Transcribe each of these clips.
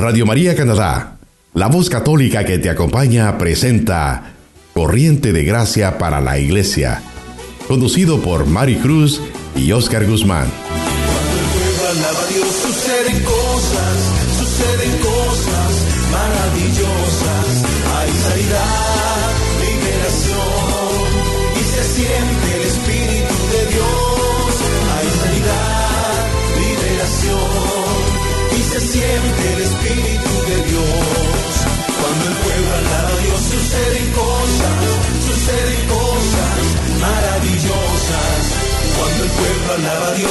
Radio María Canadá, la voz católica que te acompaña, presenta Corriente de Gracia para la Iglesia, conducido por Mari Cruz y Oscar Guzmán.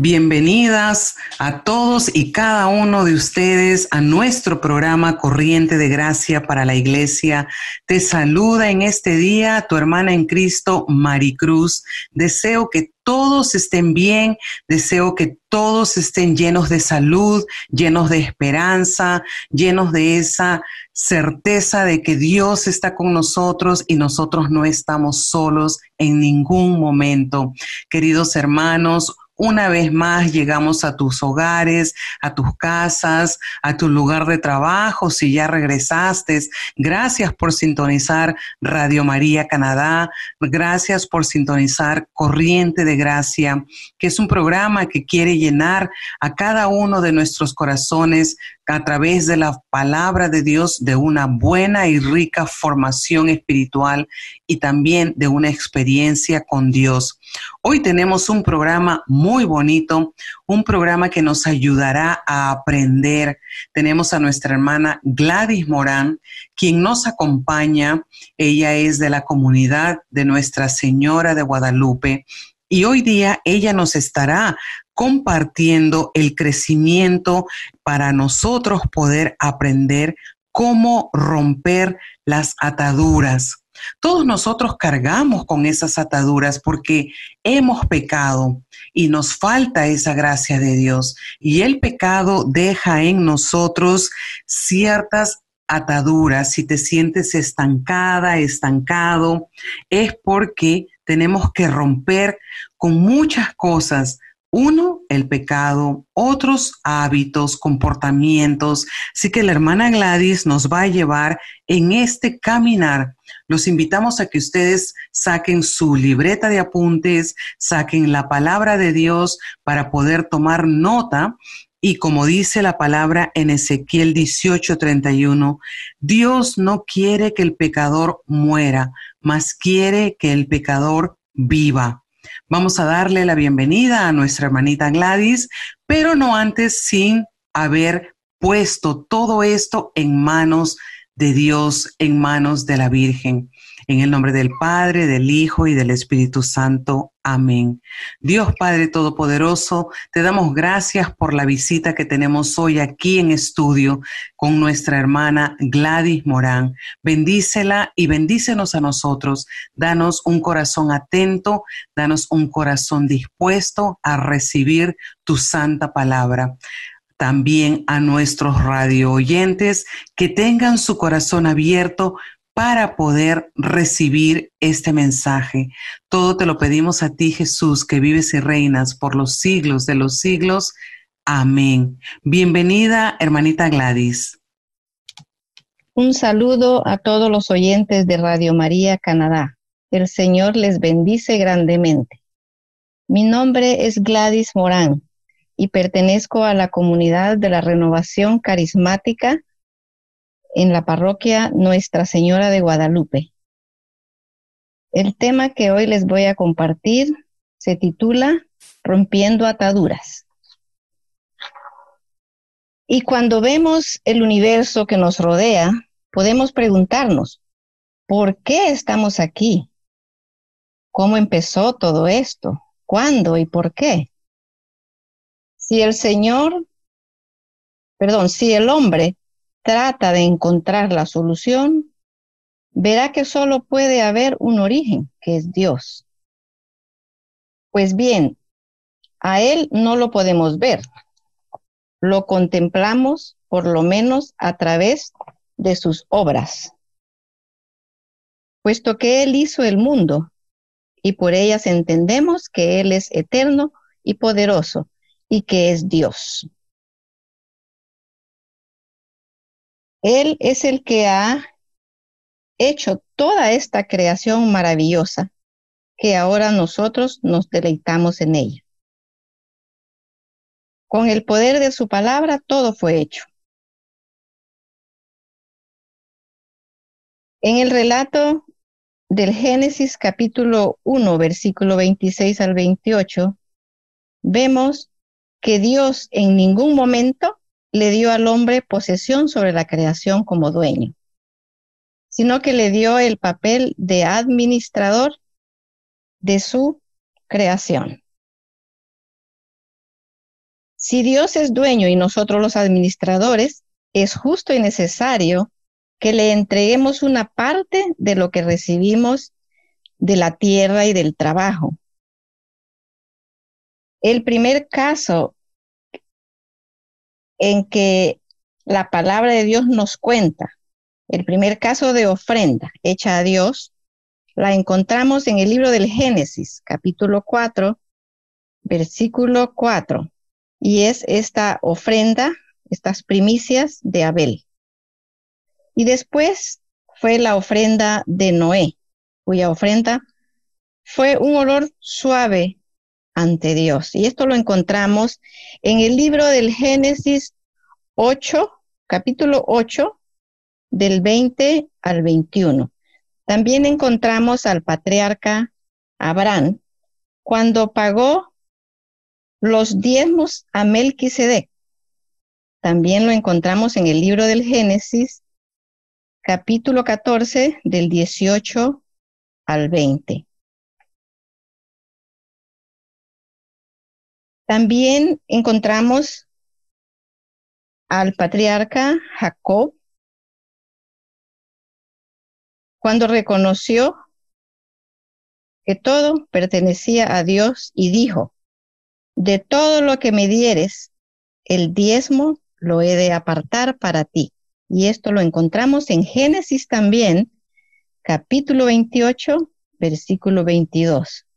Bienvenidas a todos y cada uno de ustedes a nuestro programa Corriente de Gracia para la Iglesia. Te saluda en este día tu hermana en Cristo, Maricruz. Deseo que todos estén bien, deseo que todos estén llenos de salud, llenos de esperanza, llenos de esa certeza de que Dios está con nosotros y nosotros no estamos solos en ningún momento. Queridos hermanos, una vez más llegamos a tus hogares, a tus casas, a tu lugar de trabajo, si ya regresaste. Gracias por sintonizar Radio María Canadá. Gracias por sintonizar Corriente de Gracia, que es un programa que quiere llenar a cada uno de nuestros corazones a través de la palabra de Dios de una buena y rica formación espiritual y también de una experiencia con Dios. Hoy tenemos un programa muy bonito, un programa que nos ayudará a aprender. Tenemos a nuestra hermana Gladys Morán, quien nos acompaña. Ella es de la comunidad de Nuestra Señora de Guadalupe y hoy día ella nos estará compartiendo el crecimiento para nosotros poder aprender cómo romper las ataduras. Todos nosotros cargamos con esas ataduras porque hemos pecado y nos falta esa gracia de Dios. Y el pecado deja en nosotros ciertas ataduras. Si te sientes estancada, estancado, es porque tenemos que romper con muchas cosas uno, el pecado, otros hábitos, comportamientos. Así que la hermana Gladys nos va a llevar en este caminar. Los invitamos a que ustedes saquen su libreta de apuntes, saquen la palabra de Dios para poder tomar nota y como dice la palabra en Ezequiel 18:31, Dios no quiere que el pecador muera, mas quiere que el pecador viva. Vamos a darle la bienvenida a nuestra hermanita Gladys, pero no antes sin haber puesto todo esto en manos de Dios, en manos de la Virgen. En el nombre del Padre, del Hijo y del Espíritu Santo. Amén. Dios Padre Todopoderoso, te damos gracias por la visita que tenemos hoy aquí en estudio con nuestra hermana Gladys Morán. Bendícela y bendícenos a nosotros. Danos un corazón atento, danos un corazón dispuesto a recibir tu santa palabra también a nuestros radio oyentes que tengan su corazón abierto para poder recibir este mensaje. Todo te lo pedimos a ti, Jesús, que vives y reinas por los siglos de los siglos. Amén. Bienvenida, hermanita Gladys. Un saludo a todos los oyentes de Radio María Canadá. El Señor les bendice grandemente. Mi nombre es Gladys Morán y pertenezco a la comunidad de la renovación carismática en la parroquia Nuestra Señora de Guadalupe. El tema que hoy les voy a compartir se titula Rompiendo ataduras. Y cuando vemos el universo que nos rodea, podemos preguntarnos, ¿por qué estamos aquí? ¿Cómo empezó todo esto? ¿Cuándo y por qué? Si el Señor perdón, si el hombre trata de encontrar la solución, verá que solo puede haber un origen, que es Dios. Pues bien, a Él no lo podemos ver, lo contemplamos por lo menos a través de sus obras, puesto que Él hizo el mundo y por ellas entendemos que Él es eterno y poderoso y que es Dios. Él es el que ha hecho toda esta creación maravillosa que ahora nosotros nos deleitamos en ella. Con el poder de su palabra todo fue hecho. En el relato del Génesis capítulo 1, versículo 26 al 28, vemos que Dios en ningún momento le dio al hombre posesión sobre la creación como dueño, sino que le dio el papel de administrador de su creación. Si Dios es dueño y nosotros los administradores, es justo y necesario que le entreguemos una parte de lo que recibimos de la tierra y del trabajo. El primer caso en que la palabra de Dios nos cuenta, el primer caso de ofrenda hecha a Dios, la encontramos en el libro del Génesis, capítulo 4, versículo 4, y es esta ofrenda, estas primicias de Abel. Y después fue la ofrenda de Noé, cuya ofrenda fue un olor suave ante Dios. Y esto lo encontramos en el libro del Génesis 8, capítulo 8, del 20 al 21. También encontramos al patriarca Abraham cuando pagó los diezmos a Melquisedec. También lo encontramos en el libro del Génesis, capítulo 14, del 18 al 20. También encontramos al patriarca Jacob cuando reconoció que todo pertenecía a Dios y dijo, de todo lo que me dieres, el diezmo lo he de apartar para ti. Y esto lo encontramos en Génesis también, capítulo 28, versículo 22.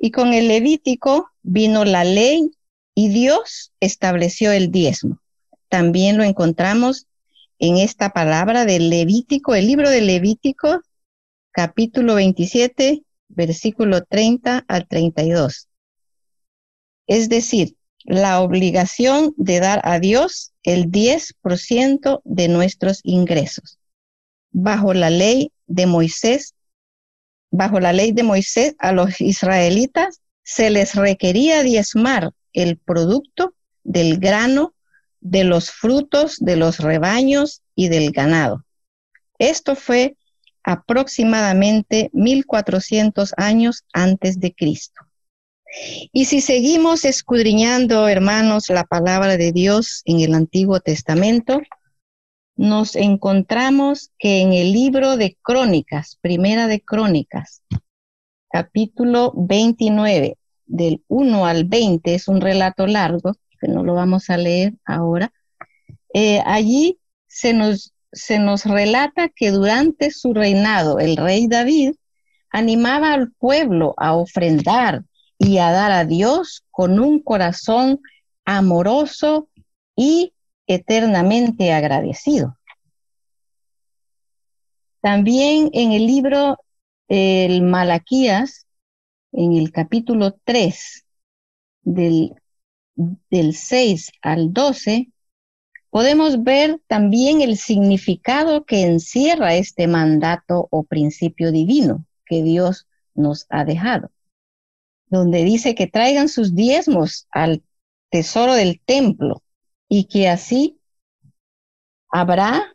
Y con el Levítico vino la ley y Dios estableció el diezmo. También lo encontramos en esta palabra del Levítico, el libro de Levítico, capítulo 27, versículo 30 al 32. Es decir, la obligación de dar a Dios el 10% de nuestros ingresos. Bajo la ley de Moisés, bajo la ley de Moisés, a los israelitas se les requería diezmar el producto del grano de los frutos de los rebaños y del ganado. Esto fue aproximadamente 1400 años antes de Cristo. Y si seguimos escudriñando, hermanos, la palabra de Dios en el Antiguo Testamento, nos encontramos que en el libro de Crónicas, primera de Crónicas, capítulo 29, del 1 al 20, es un relato largo, que no lo vamos a leer ahora, eh, allí se nos, se nos relata que durante su reinado el rey David animaba al pueblo a ofrendar y a dar a Dios con un corazón amoroso y eternamente agradecido. También en el libro El Malaquías, en el capítulo 3, del del 6 al 12, podemos ver también el significado que encierra este mandato o principio divino que Dios nos ha dejado, donde dice que traigan sus diezmos al tesoro del templo y que así habrá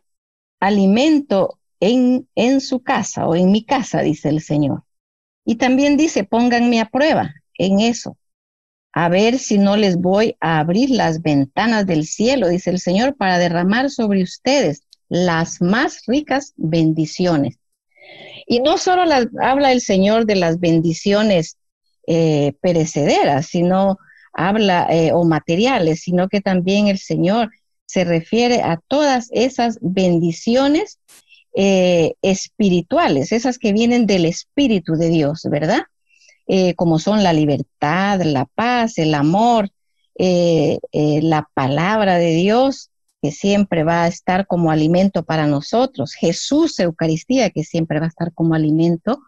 alimento en, en su casa o en mi casa, dice el Señor. Y también dice, pónganme a prueba en eso a ver si no les voy a abrir las ventanas del cielo, dice el Señor, para derramar sobre ustedes las más ricas bendiciones. Y no solo las, habla el Señor de las bendiciones eh, perecederas, sino habla eh, o materiales, sino que también el Señor se refiere a todas esas bendiciones eh, espirituales, esas que vienen del Espíritu de Dios, ¿verdad? Eh, como son la libertad, la paz, el amor, la palabra de Dios, que siempre va a estar como alimento para nosotros, Jesús, Eucaristía, que siempre va a estar como alimento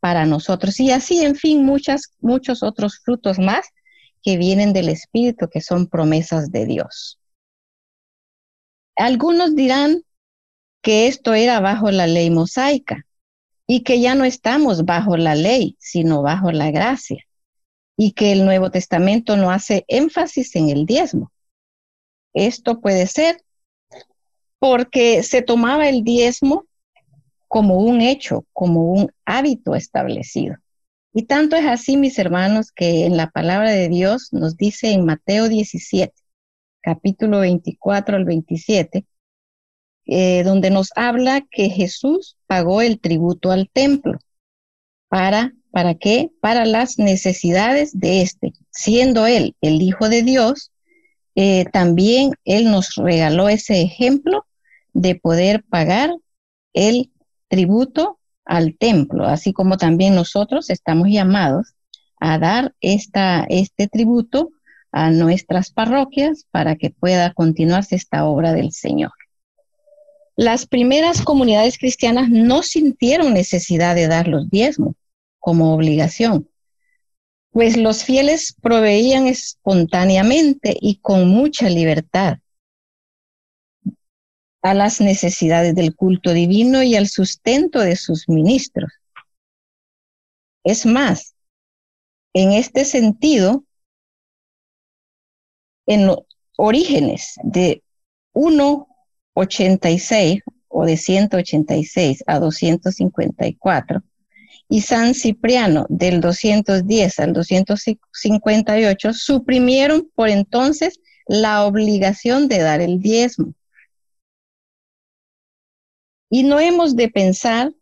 para nosotros, y así, en fin, muchas, muchos otros frutos más que vienen del Espíritu, que son promesas de Dios. Algunos dirán, que esto era bajo la ley mosaica y que ya no estamos bajo la ley, sino bajo la gracia, y que el Nuevo Testamento no hace énfasis en el diezmo. Esto puede ser porque se tomaba el diezmo como un hecho, como un hábito establecido. Y tanto es así, mis hermanos, que en la palabra de Dios nos dice en Mateo 17, capítulo 24 al 27, eh, donde nos habla que Jesús pagó el tributo al templo. ¿Para, ¿Para qué? Para las necesidades de éste. Siendo Él el Hijo de Dios, eh, también Él nos regaló ese ejemplo de poder pagar el tributo al templo, así como también nosotros estamos llamados a dar esta, este tributo a nuestras parroquias para que pueda continuarse esta obra del Señor. Las primeras comunidades cristianas no sintieron necesidad de dar los diezmos como obligación, pues los fieles proveían espontáneamente y con mucha libertad a las necesidades del culto divino y al sustento de sus ministros. Es más, en este sentido, en los orígenes de uno 86 o de 186 a 254 y San Cipriano del 210 al 258 suprimieron por entonces la obligación de dar el diezmo. Y no hemos de pensar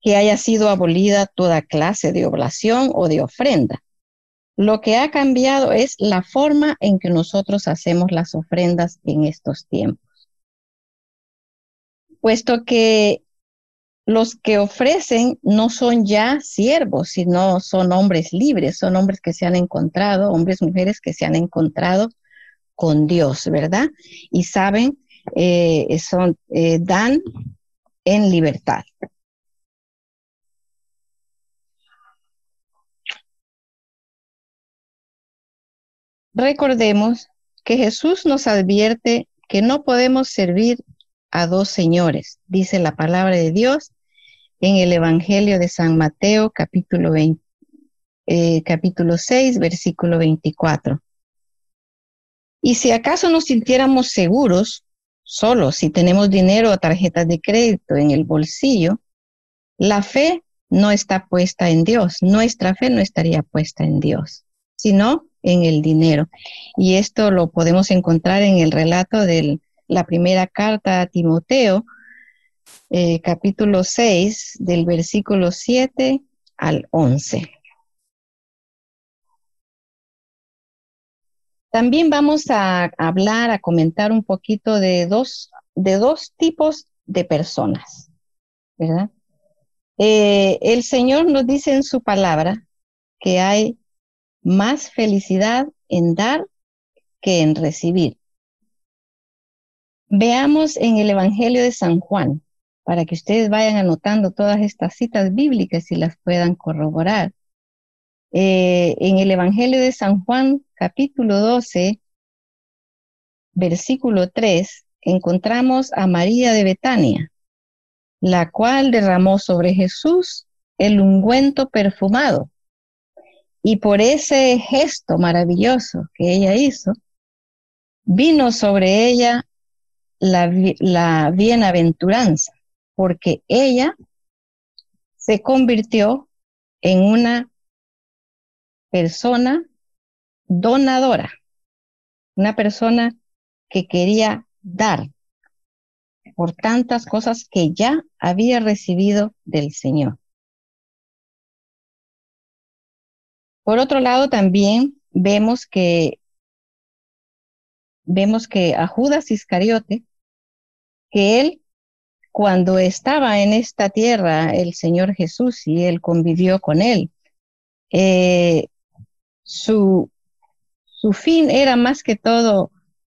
que haya sido abolida toda clase de oblación o de ofrenda. Lo que ha cambiado es la forma en que nosotros hacemos las ofrendas en estos tiempos puesto que los que ofrecen no son ya siervos, sino son hombres libres, son hombres que se han encontrado, hombres, mujeres que se han encontrado con Dios, ¿verdad? Y saben, eh, son, eh, dan en libertad. Recordemos que Jesús nos advierte que no podemos servir a dos señores, dice la palabra de Dios en el Evangelio de San Mateo, capítulo, eh, capítulo 6, versículo 24. Y si acaso nos sintiéramos seguros, solo si tenemos dinero o tarjetas de crédito en el bolsillo, la fe no está puesta en Dios, nuestra fe no estaría puesta en Dios, sino en el dinero. Y esto lo podemos encontrar en el relato del la primera carta a Timoteo, eh, capítulo 6, del versículo 7 al 11. También vamos a hablar, a comentar un poquito de dos, de dos tipos de personas, ¿verdad? Eh, el Señor nos dice en su palabra que hay más felicidad en dar que en recibir. Veamos en el Evangelio de San Juan, para que ustedes vayan anotando todas estas citas bíblicas y las puedan corroborar. Eh, en el Evangelio de San Juan, capítulo 12, versículo 3, encontramos a María de Betania, la cual derramó sobre Jesús el ungüento perfumado. Y por ese gesto maravilloso que ella hizo, vino sobre ella la, bienaventuranza, porque ella se convirtió en una persona donadora, una persona que quería dar por tantas cosas que ya había recibido del Señor. Por otro lado, también vemos que vemos que a Judas Iscariote, que él cuando estaba en esta tierra el Señor Jesús y él convivió con él, eh, su, su fin era más que todo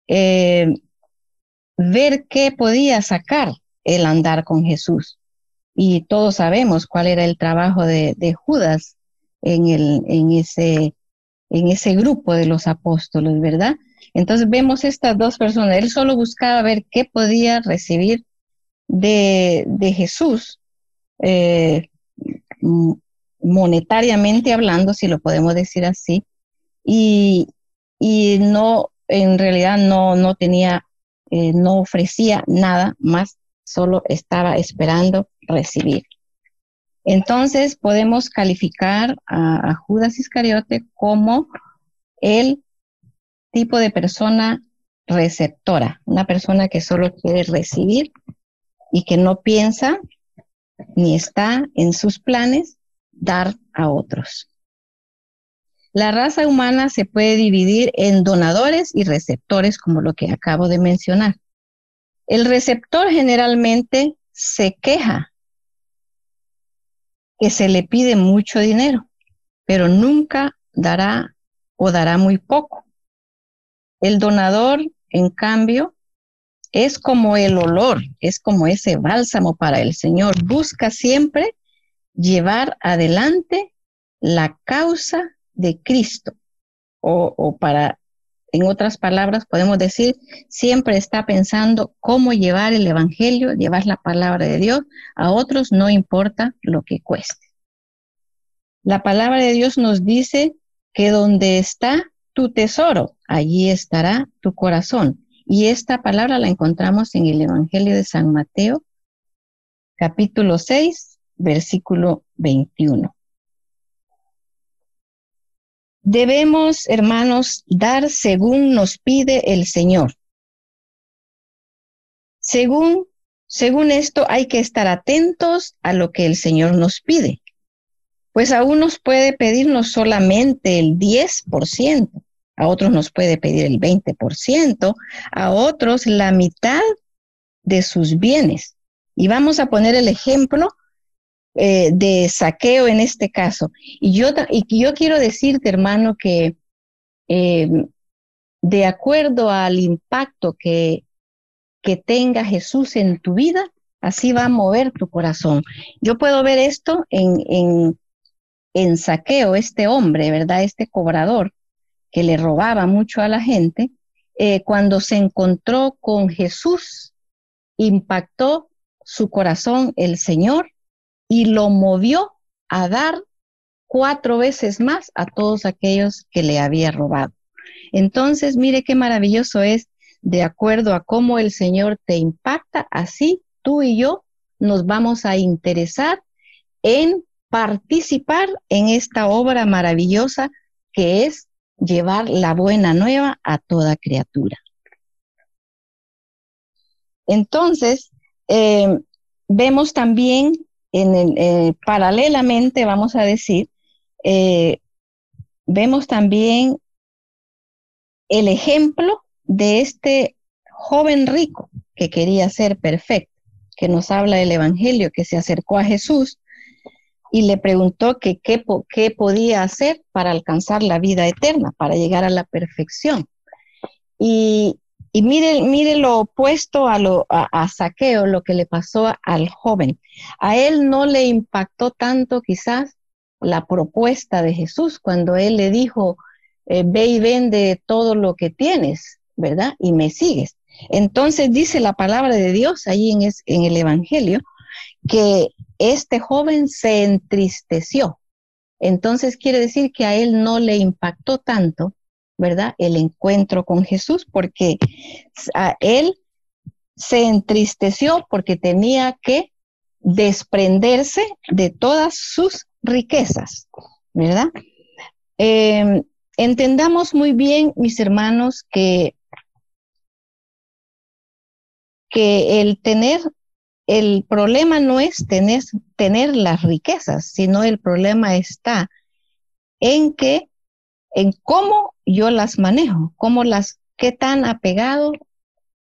eh, ver qué podía sacar el andar con Jesús. Y todos sabemos cuál era el trabajo de, de Judas en, el, en, ese, en ese grupo de los apóstoles, ¿verdad? Entonces vemos estas dos personas. Él solo buscaba ver qué podía recibir de, de Jesús, eh, monetariamente hablando, si lo podemos decir así, y, y no, en realidad no, no tenía, eh, no ofrecía nada más, solo estaba esperando recibir. Entonces podemos calificar a, a Judas Iscariote como el tipo de persona receptora, una persona que solo quiere recibir y que no piensa ni está en sus planes dar a otros. La raza humana se puede dividir en donadores y receptores, como lo que acabo de mencionar. El receptor generalmente se queja que se le pide mucho dinero, pero nunca dará o dará muy poco. El donador, en cambio, es como el olor, es como ese bálsamo para el Señor. Busca siempre llevar adelante la causa de Cristo. O, para, en otras palabras, podemos decir, siempre está pensando cómo llevar el Evangelio, llevar la palabra de Dios a otros, no importa lo que cueste. La palabra de Dios nos dice que donde está tu tesoro, allí estará tu corazón. Y esta palabra la encontramos en el Evangelio de San Mateo, capítulo 6, versículo 21. Debemos, hermanos, dar según nos pide el Señor. Según, según esto hay que estar atentos a lo que el Señor nos pide, pues a unos puede pedirnos solamente el 10%, a otros nos puede pedir el 20%, a otros la mitad de sus bienes. Y vamos a poner el ejemplo eh, de saqueo en este caso. Y yo, y yo quiero decirte, hermano, que eh, de acuerdo al impacto que, que tenga Jesús en tu vida, así va a mover tu corazón. Yo puedo ver esto en, en, en saqueo, este hombre, ¿verdad? Este cobrador que le robaba mucho a la gente, eh, cuando se encontró con Jesús, impactó su corazón el Señor y lo movió a dar cuatro veces más a todos aquellos que le había robado. Entonces, mire qué maravilloso es, de acuerdo a cómo el Señor te impacta, así tú y yo nos vamos a interesar en participar en esta obra maravillosa que es llevar la buena nueva a toda criatura. Entonces, eh, vemos también, en eh, paralelamente, vamos a decir, eh, vemos también el ejemplo de este joven rico que quería ser perfecto, que nos habla el Evangelio, que se acercó a Jesús y le preguntó que qué, qué podía hacer para alcanzar la vida eterna, para llegar a la perfección. Y, y mire, mire lo opuesto a, lo, a, Saqueo, lo que le pasó al joven. A él no le impactó tanto quizás la propuesta de Jesús cuando él le dijo, eh, ve y vende todo lo que tienes, ¿verdad? Y me sigues. Entonces dice la palabra de Dios ahí en, en el Evangelio que este joven se entristeció. Entonces quiere decir que a él no le impactó tanto, ¿verdad? El encuentro con Jesús, porque a él se entristeció porque tenía que desprenderse de todas sus riquezas, ¿verdad? Em, entendamos muy bien, mis hermanos, que, que el tener, el problema no es tener, tener las riquezas, sino el problema está en que, en cómo yo las manejo, cómo las, qué tan apegado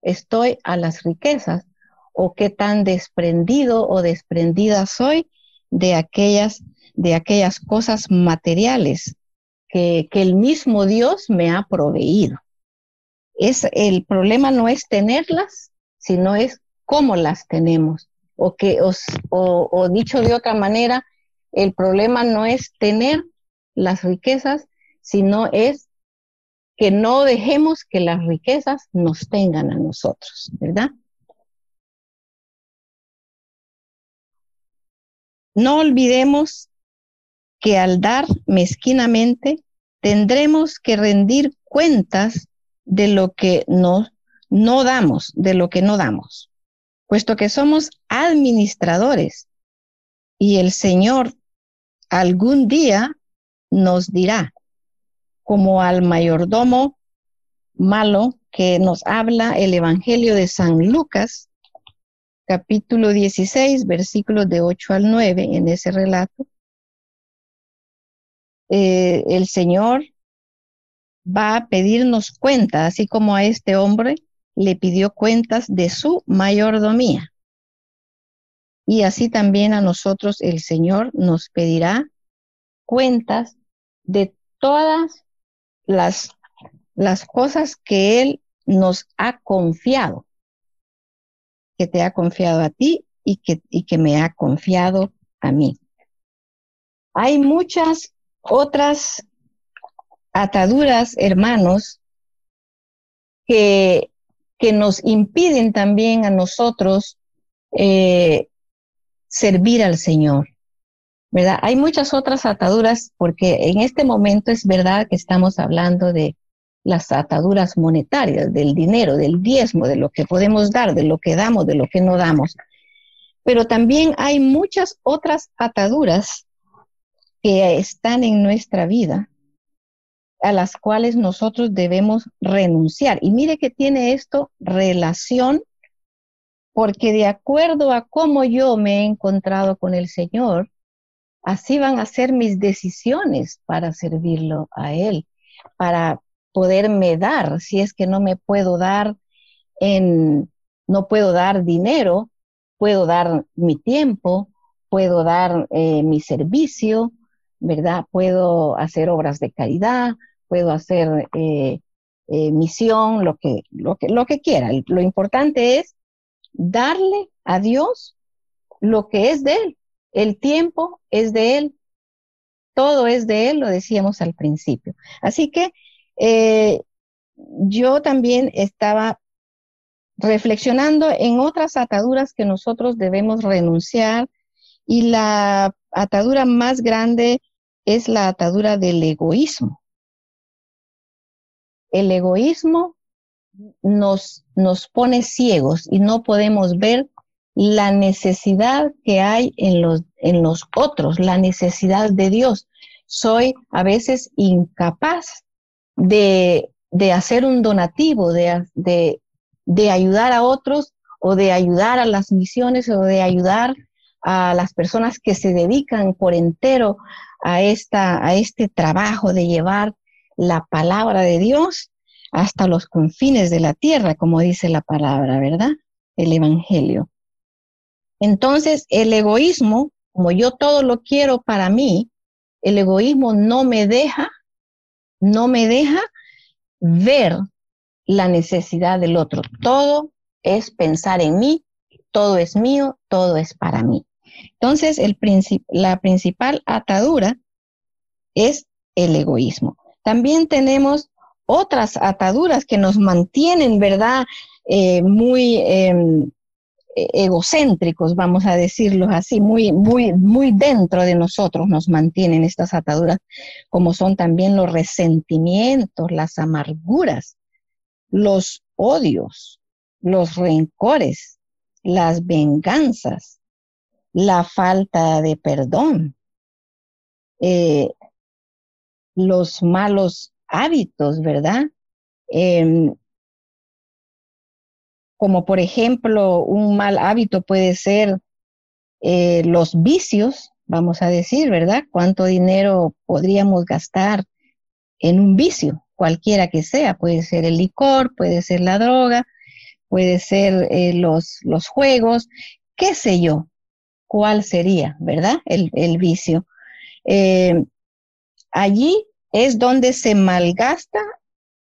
estoy a las riquezas o qué tan desprendido o desprendida soy de aquellas, de aquellas cosas materiales que, que el mismo Dios me ha proveído. Es, el problema no es tenerlas, sino es cómo las tenemos. O, que, o, o dicho de otra manera, el problema no es tener las riquezas, sino es que no dejemos que las riquezas nos tengan a nosotros, ¿verdad? No olvidemos que al dar mezquinamente tendremos que rendir cuentas de lo que no, no damos, de lo que no damos, puesto que somos administradores y el Señor algún día nos dirá, como al mayordomo malo que nos habla el Evangelio de San Lucas, capítulo 16, versículos de 8 al 9, en ese relato, eh, el Señor va a pedirnos cuenta, así como a este hombre le pidió cuentas de su mayordomía. Y así también a nosotros el Señor nos pedirá cuentas de todas las, las cosas que Él nos ha confiado que te ha confiado a ti y que, y que me ha confiado a mí. Hay muchas otras ataduras, hermanos, que, que nos impiden también a nosotros eh, servir al Señor. Hay muchas otras ataduras porque en este momento es verdad que estamos hablando de las ataduras monetarias, del dinero, del diezmo, de lo que podemos dar, de lo que damos, de lo que no damos. Pero también hay muchas otras ataduras que están en nuestra vida a las cuales nosotros debemos renunciar. Y mire que tiene esto relación porque de acuerdo a cómo yo me he encontrado con el Señor, así van a ser mis decisiones para servirlo a Él, para poderme dar, si es que no me puedo dar en, no puedo dar dinero, puedo dar mi tiempo, puedo dar eh, mi servicio, ¿verdad? Puedo hacer obras de caridad, puedo hacer eh, eh, misión, lo que, lo, que, lo que quiera. Lo importante es darle a Dios lo que es de Él. El tiempo es de Él, todo es de Él, lo decíamos al principio. Así que eh, yo también estaba reflexionando en otras ataduras que nosotros debemos renunciar y la atadura más grande es la atadura del egoísmo. El egoísmo nos, nos pone ciegos y no podemos ver la necesidad que hay en los, en los otros, la necesidad de Dios. Soy a veces incapaz de, de hacer un donativo, de, de, de ayudar a otros o de ayudar a las misiones o de ayudar a las personas que se dedican por entero a, esta, a este trabajo de llevar la palabra de Dios hasta los confines de la tierra, como dice la palabra, ¿verdad? El Evangelio. Entonces, el egoísmo, como yo todo lo quiero para mí, el egoísmo no me deja no me deja ver la necesidad del otro. Todo es pensar en mí, todo es mío, todo es para mí. Entonces, la principal atadura es el egoísmo. También tenemos otras ataduras que nos mantienen, ¿verdad? Eh, muy em, egocéntricos, vamos a decirlo así, muy, muy, muy dentro de nosotros nos mantienen estas ataduras, como son también los resentimientos, las amarguras, los odios, los rencores, las venganzas, la falta de perdón, eh, los malos hábitos, ¿verdad? Em, como por ejemplo, un mal hábito puede ser eh, los vicios, vamos a decir, ¿verdad? ¿Cuánto dinero podríamos gastar en un vicio, cualquiera que sea? Puede ser el licor, puede ser la droga, puede ser eh, los, los juegos, qué sé yo, cuál sería, ¿verdad? El, vicio. Eh, allí es donde se malgasta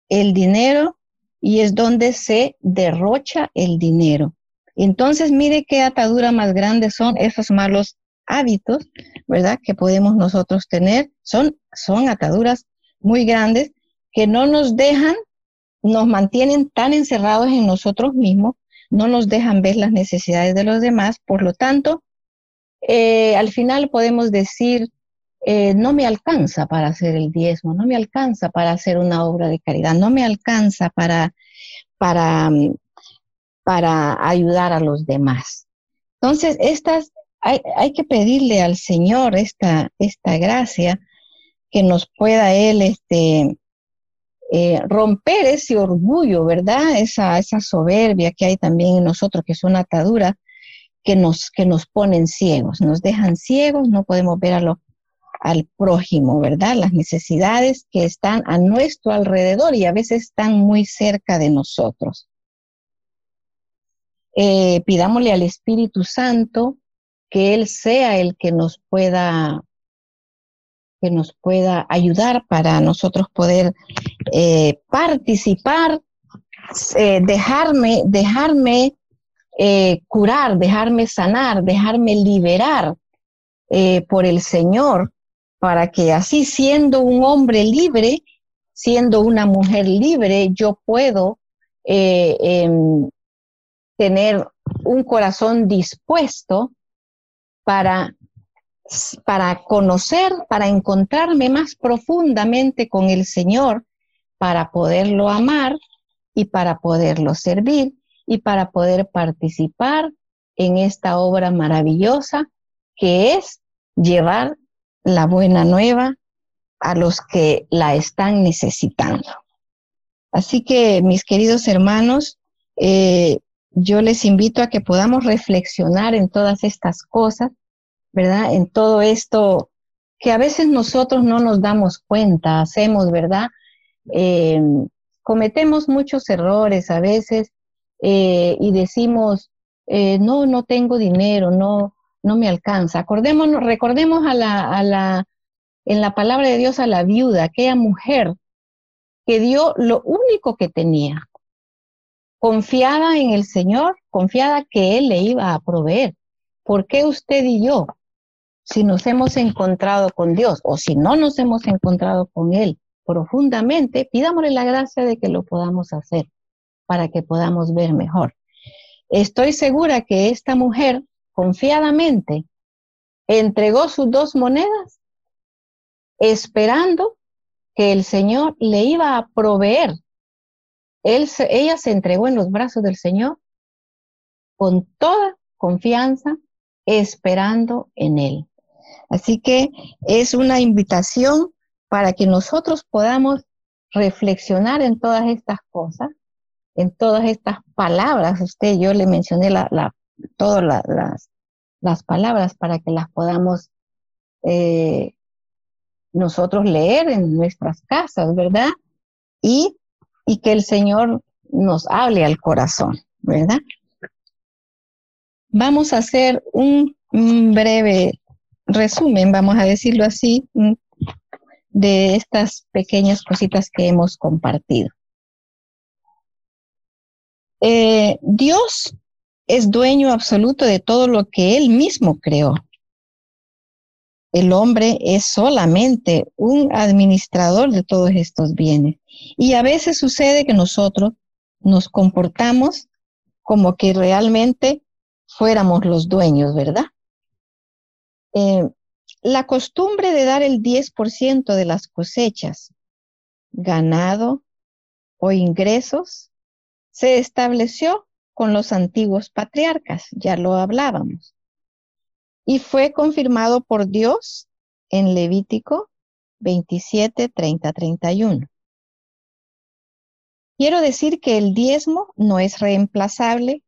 el dinero y es donde se derrocha el dinero. Entonces, mire qué atadura más grande son esos malos hábitos, ¿verdad? Que podemos nosotros tener. Son, son ataduras muy grandes que no nos dejan, nos mantienen tan encerrados en nosotros mismos, no nos dejan ver las necesidades de los demás. Por lo tanto, eh, al final podemos decir, eh, no me alcanza para hacer el diezmo, no me alcanza para hacer una obra de caridad, no me alcanza para, para, mm, para ayudar a los demás. Entonces, estas, hay, hay que pedirle al Señor esta, esta gracia que nos pueda Él este, eh, romper ese orgullo, ¿verdad? Esa, esa soberbia que hay también en nosotros, que es una atadura que nos, que nos ponen ciegos, nos dejan ciegos, no podemos ver a lo, al prójimo, ¿verdad? Las necesidades que están a nuestro alrededor y a veces están muy cerca de nosotros. Eh, pidámosle al Espíritu Santo que Él sea el que nos pueda que nos pueda ayudar para nosotros poder eh, participar, eh, dejarme, dejarme curar, dejarme sanar, dejarme liberar por el Señor para que así siendo un hombre libre, siendo una mujer libre, yo puedo eh, em, tener un corazón dispuesto para, para conocer, para encontrarme más profundamente con el Señor, para poderlo amar y para poderlo servir y para poder participar en esta obra maravillosa que es llevar la buena nueva a los que la están necesitando. Así que, mis queridos hermanos, eh, yo les invito a que podamos reflexionar en todas estas cosas, ¿verdad? En todo esto que a veces nosotros no nos damos cuenta, hacemos, ¿verdad? Eh, cometemos muchos errores a veces eh, y decimos, no, no tengo dinero, no, no me alcanza. Acordémonos, recordemos a la, a la, en la palabra de Dios a la viuda, aquella mujer que dio lo único que tenía, confiada en el Señor, confiada que Él le iba a proveer. ¿Por qué usted y yo, si nos hemos encontrado con Dios o si no nos hemos encontrado con Él profundamente, pidámosle la gracia de que lo podamos hacer para que podamos ver mejor. Estoy segura que esta mujer confiadamente entregó sus dos monedas esperando que el Señor le iba a proveer. Ella se entregó en los brazos del Señor con toda confianza, esperando en Él. Así que es una invitación para que nosotros podamos reflexionar en todas estas cosas, en todas estas palabras. Usted, yo le mencioné la, la todas las, las palabras para que las podamos eh, nosotros leer en nuestras casas, ¿verdad? Y, y que el Señor nos hable al corazón, ¿verdad? Vamos a hacer un, breve resumen, vamos a decirlo así, de estas pequeñas cositas que hemos compartido. Eh, Dios es dueño absoluto de todo lo que él mismo creó. El hombre es solamente un administrador de todos estos bienes. Y a veces sucede que nosotros nos comportamos como que realmente fuéramos los dueños, ¿verdad? Eh, la costumbre de dar el 10% de las cosechas, ganado o ingresos se estableció con los antiguos patriarcas, ya lo hablábamos. Y fue confirmado por Dios en Levítico 27, 30, 31. Quiero decir que el diezmo no es reemplazable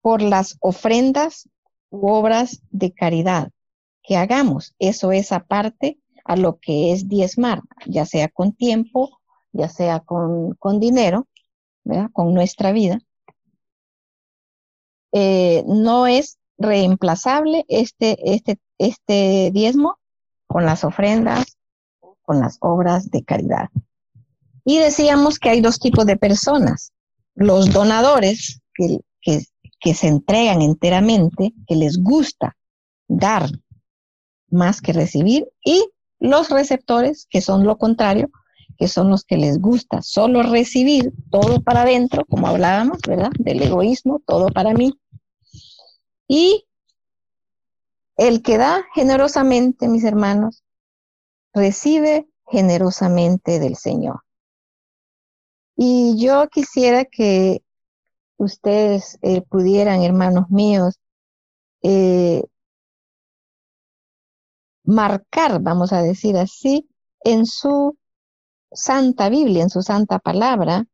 por las ofrendas u obras de caridad que hagamos. Eso es aparte a lo que es diezmar, ya sea con tiempo, ya sea con, con dinero, con nuestra vida. Eh, no es reemplazable este, este, este diezmo con las ofrendas, con las obras de caridad. Y decíamos que hay dos tipos de personas, los donadores que, que, que se entregan enteramente, que les gusta dar más que recibir, y los receptores, que son lo contrario, que son los que les gusta solo recibir todo para adentro, como hablábamos, ¿verdad? Del egoísmo, todo para mí. Y el que da generosamente, mis hermanos, recibe generosamente del Señor. Y yo quisiera que ustedes eh, pudieran, hermanos míos, eh, marcar, vamos a decir así, en su Santa Biblia, en su Santa Palabra,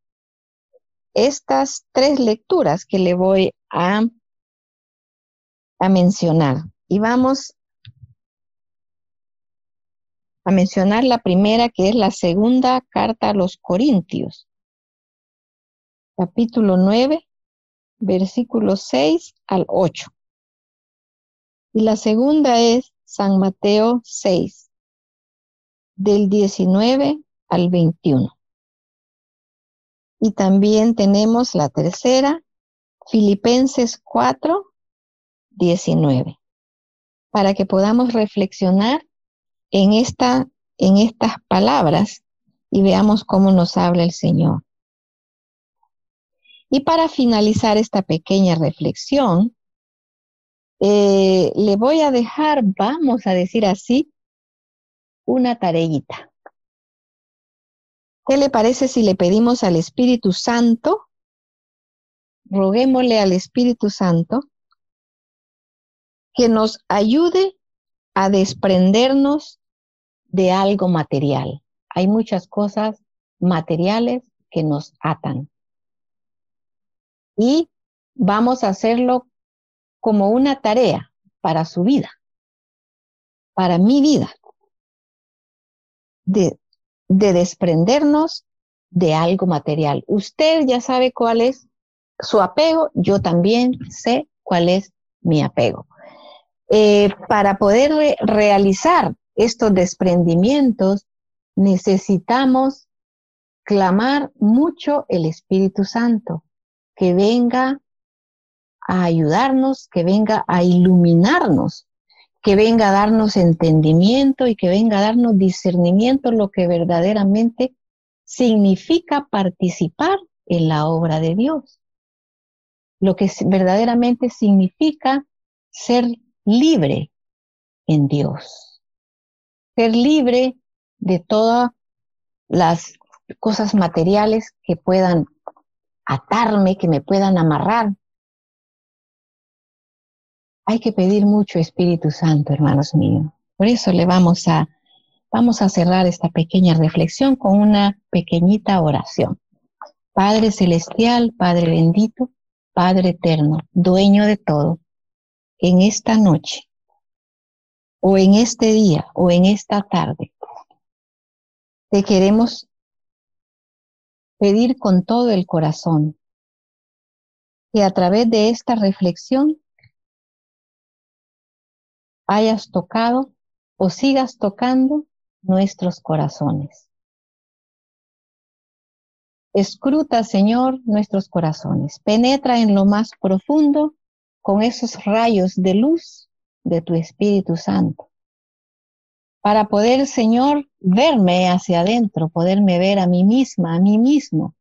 estas tres lecturas que le voy a, a mencionar. Y vamos a mencionar la primera, que es la segunda carta a los Corintios, capítulo 9, versículos 6 al 8. Y la segunda es San Mateo 6, del 19 al 21. Y también tenemos la tercera, Filipenses 4, 19, para que podamos reflexionar en, esta, en estas palabras y veamos cómo nos habla el Señor. Y para finalizar esta pequeña reflexión, eh, le voy a dejar, vamos a decir así, una tareita. ¿Qué le parece si le pedimos al Espíritu Santo? Roguémosle al Espíritu Santo que nos ayude a desprendernos de algo material. Hay muchas cosas materiales que nos atan. Y vamos a hacerlo como una tarea para su vida, para mi vida, de, de desprendernos de algo material. Usted ya sabe cuál es su apego, yo también sé cuál es mi apego. Eh, para poder realizar estos desprendimientos, necesitamos clamar mucho el Espíritu Santo, que venga a ayudarnos, que venga a iluminarnos, que venga a darnos entendimiento y que venga a darnos discernimiento lo que verdaderamente significa participar en la obra de Dios, lo que verdaderamente significa ser libre en Dios, ser libre de todas las cosas materiales que puedan atarme, que me puedan amarrar, hay que pedir mucho Espíritu Santo, hermanos míos. Por eso le vamos a, vamos a cerrar esta pequeña reflexión con una pequeñita oración. Padre Celestial, Padre bendito, Padre eterno, dueño de todo, en esta noche, o en este día, o en esta tarde, te queremos pedir con todo el corazón que a través de esta reflexión hayas tocado o sigas tocando nuestros corazones. Escruta, Señor, nuestros corazones. Penetra en lo más profundo con esos rayos de luz de tu Espíritu Santo. Para poder, Señor, verme hacia adentro, poderme ver a mí misma, a mí mismo.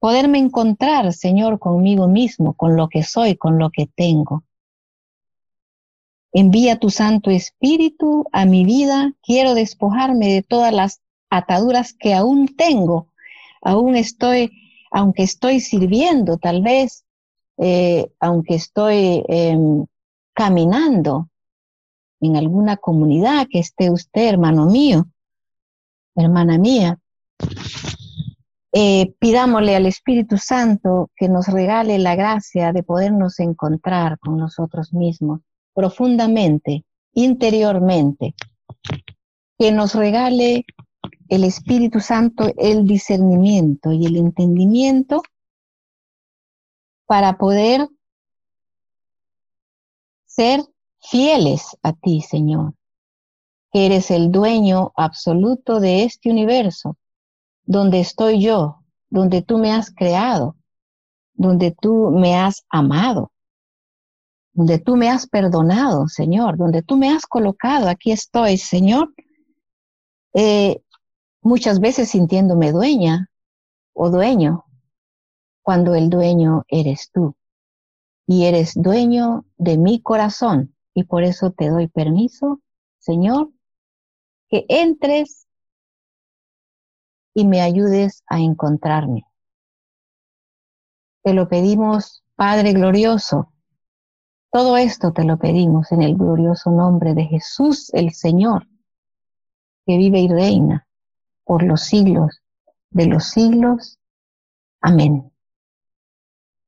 Poderme encontrar, Señor, conmigo mismo, con lo que soy, con lo que tengo. Envía tu Santo Espíritu a mi vida. Quiero despojarme de todas las ataduras que aún tengo. Aún estoy, aunque estoy sirviendo, tal vez, eh, aunque estoy em, caminando en alguna comunidad que esté usted, hermano mío, hermana mía. eh, pidámosle al Espíritu Santo que nos regale la gracia de podernos encontrar con nosotros mismos profundamente, interiormente, que nos regale el Espíritu Santo el discernimiento y el entendimiento para poder ser fieles a ti, Señor, que eres el dueño absoluto de este universo, donde estoy yo, donde tú me has creado, donde tú me has amado, donde tú me has perdonado, Señor, donde tú me has colocado, aquí estoy, Señor, eh, muchas veces sintiéndome dueña o dueño, cuando el dueño eres tú y eres dueño de mi corazón. Y por eso te doy permiso, Señor, que entres y me ayudes a encontrarme. Te lo pedimos, Padre glorioso. Todo esto te lo pedimos en el glorioso nombre de Jesús el Señor, que vive y reina por los siglos de los siglos. Amén.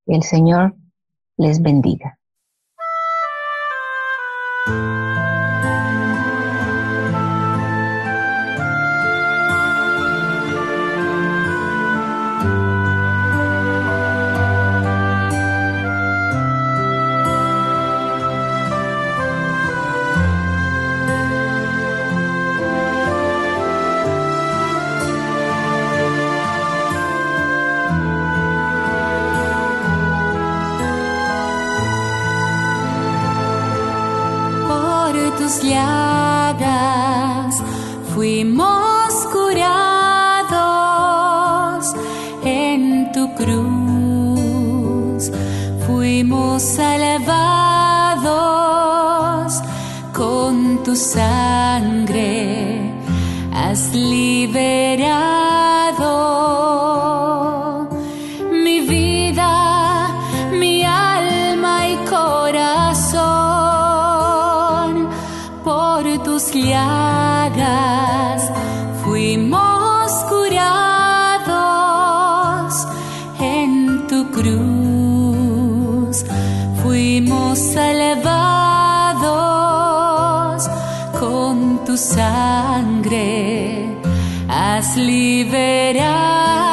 el Señor les bendiga. has liberado.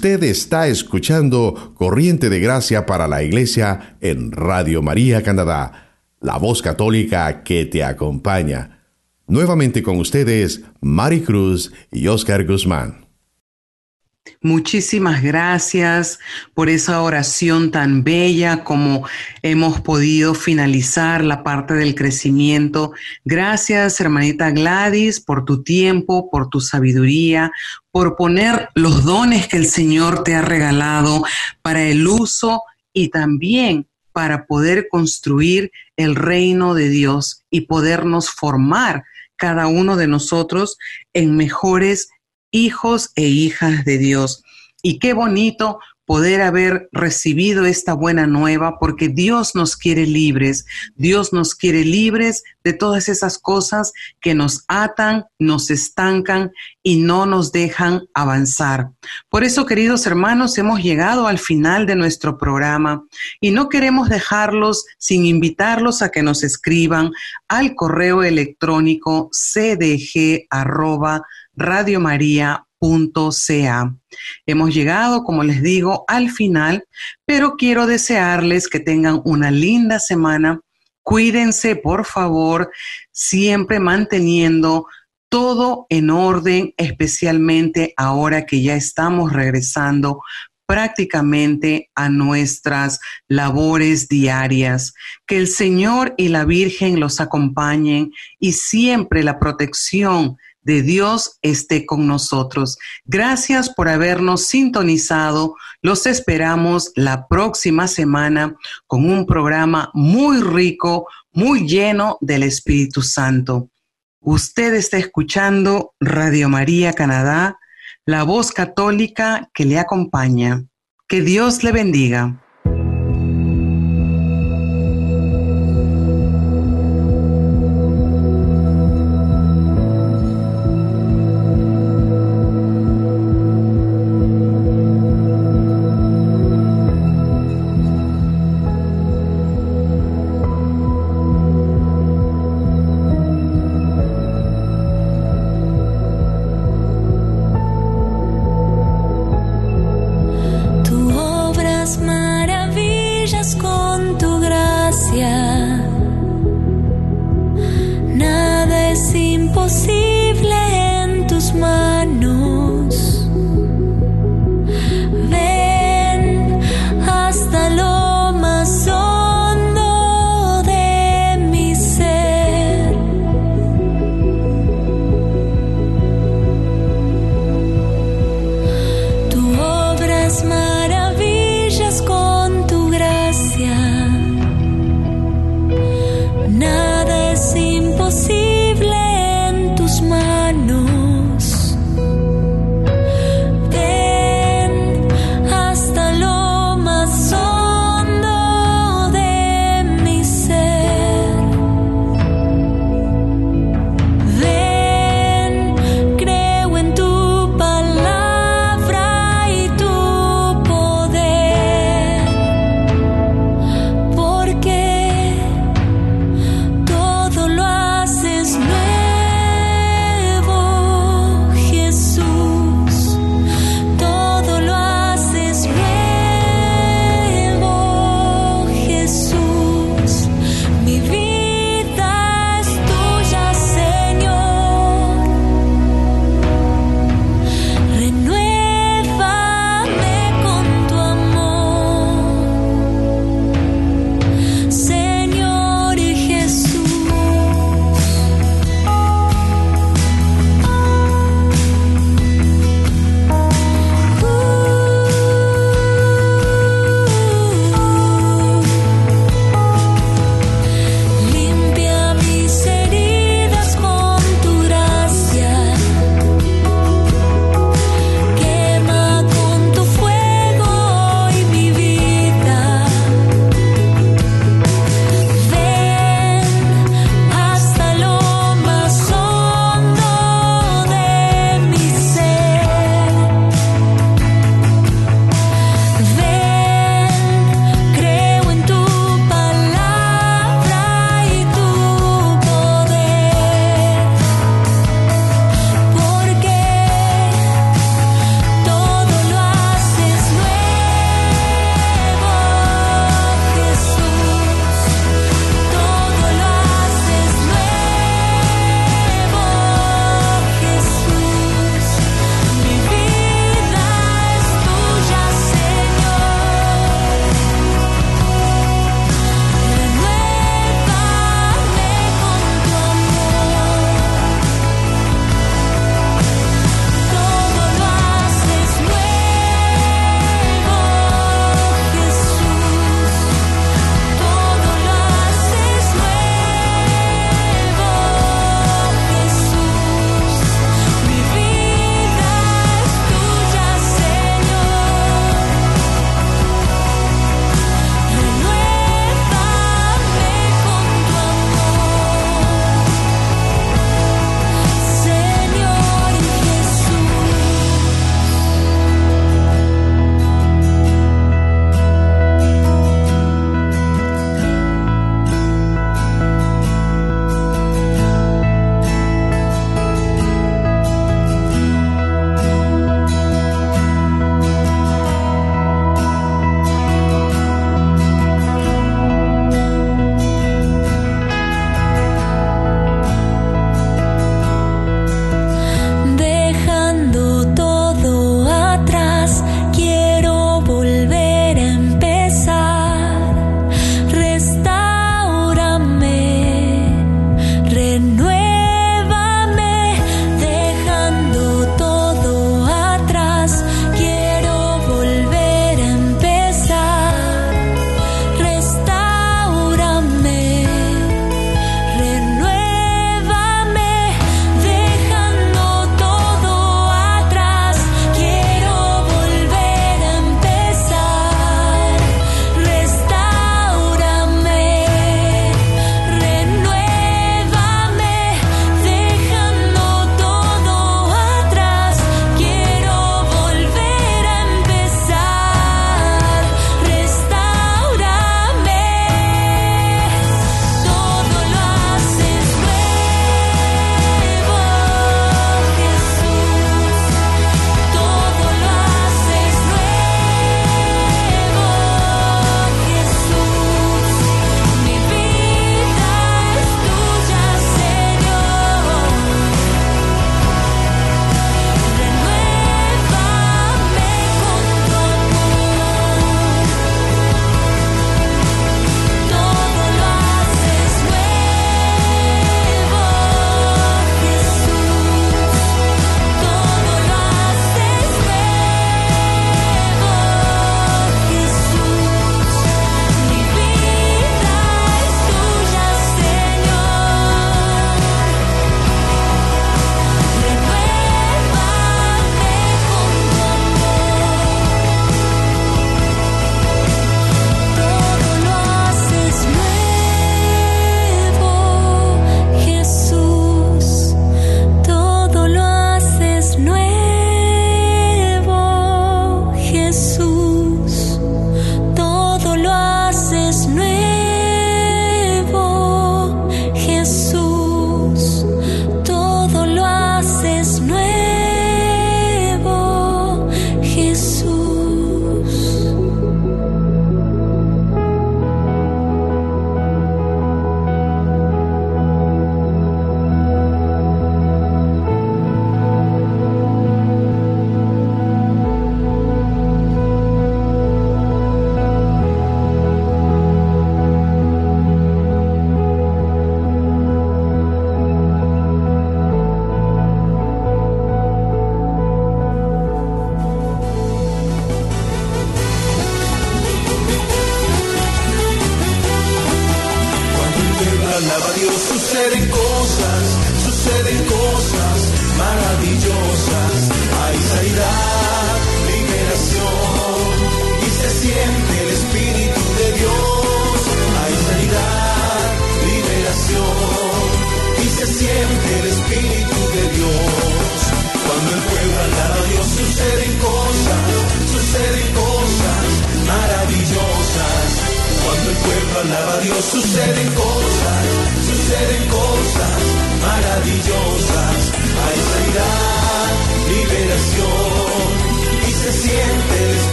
Usted está escuchando Corriente de Gracia para la Iglesia en Radio María Canadá, la voz católica que te acompaña. Nuevamente con ustedes, Mari Cruz y Oscar Guzmán. Muchísimas gracias por esa oración tan bella como hemos podido finalizar la parte del crecimiento. Gracias, hermanita Gladys, por tu tiempo, por tu sabiduría, por poner los dones que el Señor te ha regalado para el uso y también para poder construir el reino de Dios y podernos formar cada uno de nosotros en mejores hijos e hijas de Dios. Y qué bonito poder haber recibido esta buena nueva porque Dios nos quiere libres, Dios nos quiere libres de todas esas cosas que nos atan, nos estancan y no nos dejan avanzar. Por eso, queridos hermanos, hemos llegado al final de nuestro programa y no queremos dejarlos sin invitarlos a que nos escriban al correo electrónico cdg Hemos llegado, como les digo, al final, pero quiero desearles que tengan una linda semana. Cuídense, por favor, siempre manteniendo todo en orden, especialmente ahora que ya estamos regresando prácticamente a nuestras labores diarias. Que el Señor y la Virgen los acompañen y siempre la protección de Dios esté con nosotros. Gracias por habernos sintonizado. Los esperamos la próxima semana con un programa muy rico, muy lleno del Espíritu Santo. Usted está escuchando Radio María Canadá, la voz católica que le acompaña. Que Dios le bendiga.